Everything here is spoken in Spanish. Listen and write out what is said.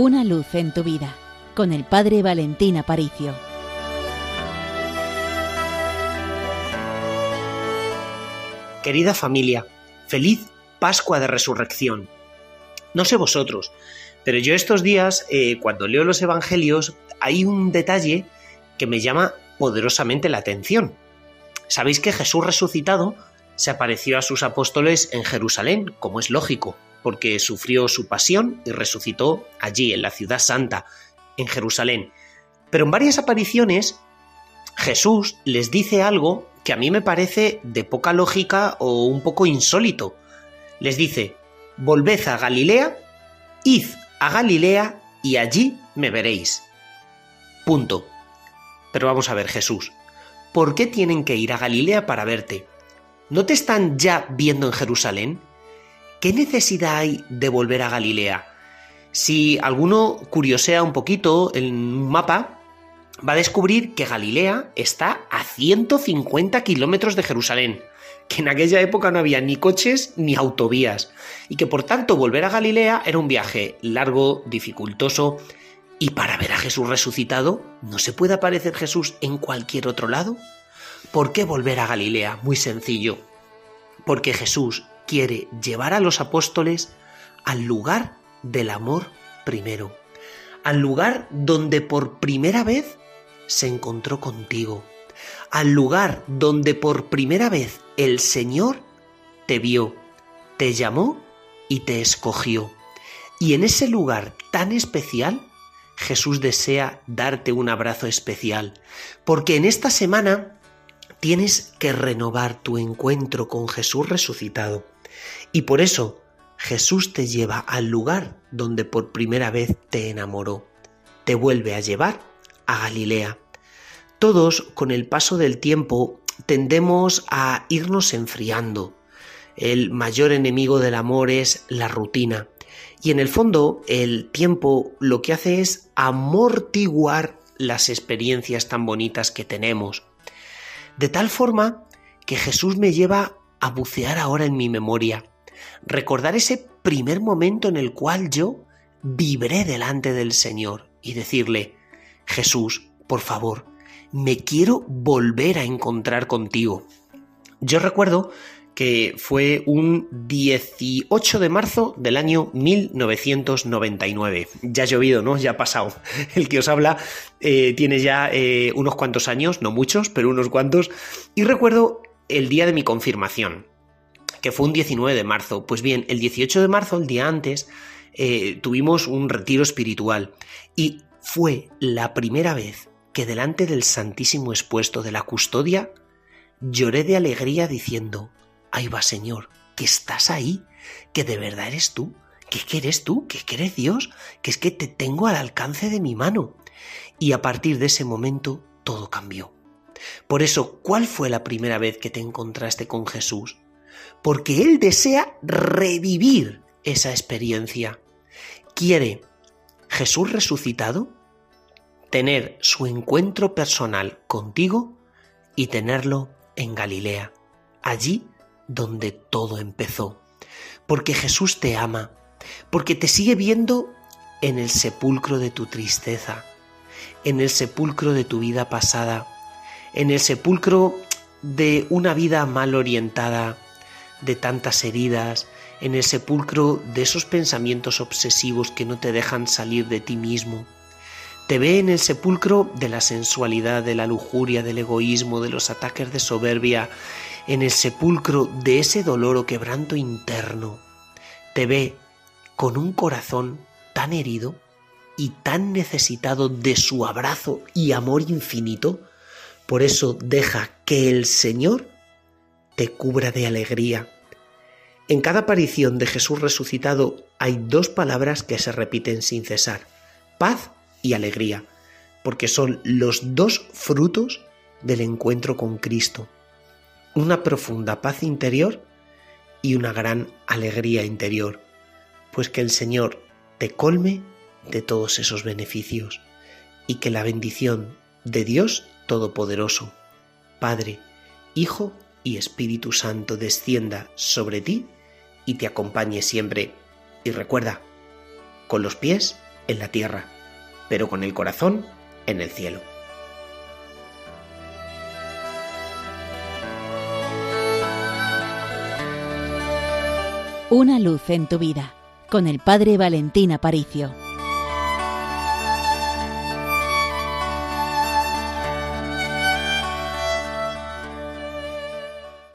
Una luz en tu vida con el Padre Valentín Aparicio. Querida familia, feliz Pascua de Resurrección. No sé vosotros, pero yo estos días, eh, cuando leo los Evangelios, hay un detalle que me llama poderosamente la atención. Sabéis que Jesús resucitado se apareció a sus apóstoles en Jerusalén, como es lógico, porque sufrió su pasión y resucitó allí, en la ciudad santa, en Jerusalén. Pero en varias apariciones, Jesús les dice algo que a mí me parece de poca lógica o un poco insólito. Les dice, volved a Galilea, id a Galilea y allí me veréis. Punto. Pero vamos a ver, Jesús, ¿por qué tienen que ir a Galilea para verte? ¿No te están ya viendo en Jerusalén? ¿Qué necesidad hay de volver a Galilea? Si alguno curiosea un poquito en un mapa, va a descubrir que Galilea está a 150 kilómetros de Jerusalén, que en aquella época no había ni coches ni autovías, y que por tanto volver a Galilea era un viaje largo, dificultoso, y para ver a Jesús resucitado, ¿no se puede aparecer Jesús en cualquier otro lado? ¿Por qué volver a Galilea? Muy sencillo. Porque Jesús quiere llevar a los apóstoles al lugar del amor primero, al lugar donde por primera vez se encontró contigo, al lugar donde por primera vez el Señor te vio, te llamó y te escogió. Y en ese lugar tan especial, Jesús desea darte un abrazo especial, porque en esta semana tienes que renovar tu encuentro con Jesús resucitado. Y por eso Jesús te lleva al lugar donde por primera vez te enamoró. Te vuelve a llevar a Galilea. Todos, con el paso del tiempo, tendemos a irnos enfriando. El mayor enemigo del amor es la rutina. Y en el fondo, el tiempo lo que hace es amortiguar las experiencias tan bonitas que tenemos. De tal forma que Jesús me lleva a bucear ahora en mi memoria, recordar ese primer momento en el cual yo vibré delante del Señor y decirle, Jesús, por favor, me quiero volver a encontrar contigo. Yo recuerdo que fue un 18 de marzo del año 1999. Ya ha llovido, ¿no? Ya ha pasado. El que os habla eh, tiene ya eh, unos cuantos años, no muchos, pero unos cuantos. Y recuerdo el día de mi confirmación, que fue un 19 de marzo. Pues bien, el 18 de marzo, el día antes, eh, tuvimos un retiro espiritual y fue la primera vez que delante del Santísimo expuesto de la custodia lloré de alegría diciendo, ahí va Señor, que estás ahí, que de verdad eres tú, que, eres tú, que, que eres Dios, que es que te tengo al alcance de mi mano. Y a partir de ese momento todo cambió. Por eso, ¿cuál fue la primera vez que te encontraste con Jesús? Porque Él desea revivir esa experiencia. Quiere Jesús resucitado tener su encuentro personal contigo y tenerlo en Galilea, allí donde todo empezó. Porque Jesús te ama, porque te sigue viendo en el sepulcro de tu tristeza, en el sepulcro de tu vida pasada, en el sepulcro de una vida mal orientada, de tantas heridas, en el sepulcro de esos pensamientos obsesivos que no te dejan salir de ti mismo. Te ve en el sepulcro de la sensualidad, de la lujuria, del egoísmo, de los ataques de soberbia, en el sepulcro de ese dolor o quebranto interno, te ve con un corazón tan herido y tan necesitado de su abrazo y amor infinito, por eso deja que el Señor te cubra de alegría. En cada aparición de Jesús resucitado hay dos palabras que se repiten sin cesar, paz y alegría, porque son los dos frutos del encuentro con Cristo una profunda paz interior y una gran alegría interior, pues que el Señor te colme de todos esos beneficios y que la bendición de Dios Todopoderoso, Padre, Hijo y Espíritu Santo descienda sobre ti y te acompañe siempre. Y recuerda, con los pies en la tierra, pero con el corazón en el cielo. Una luz en tu vida con el Padre Valentín Aparicio.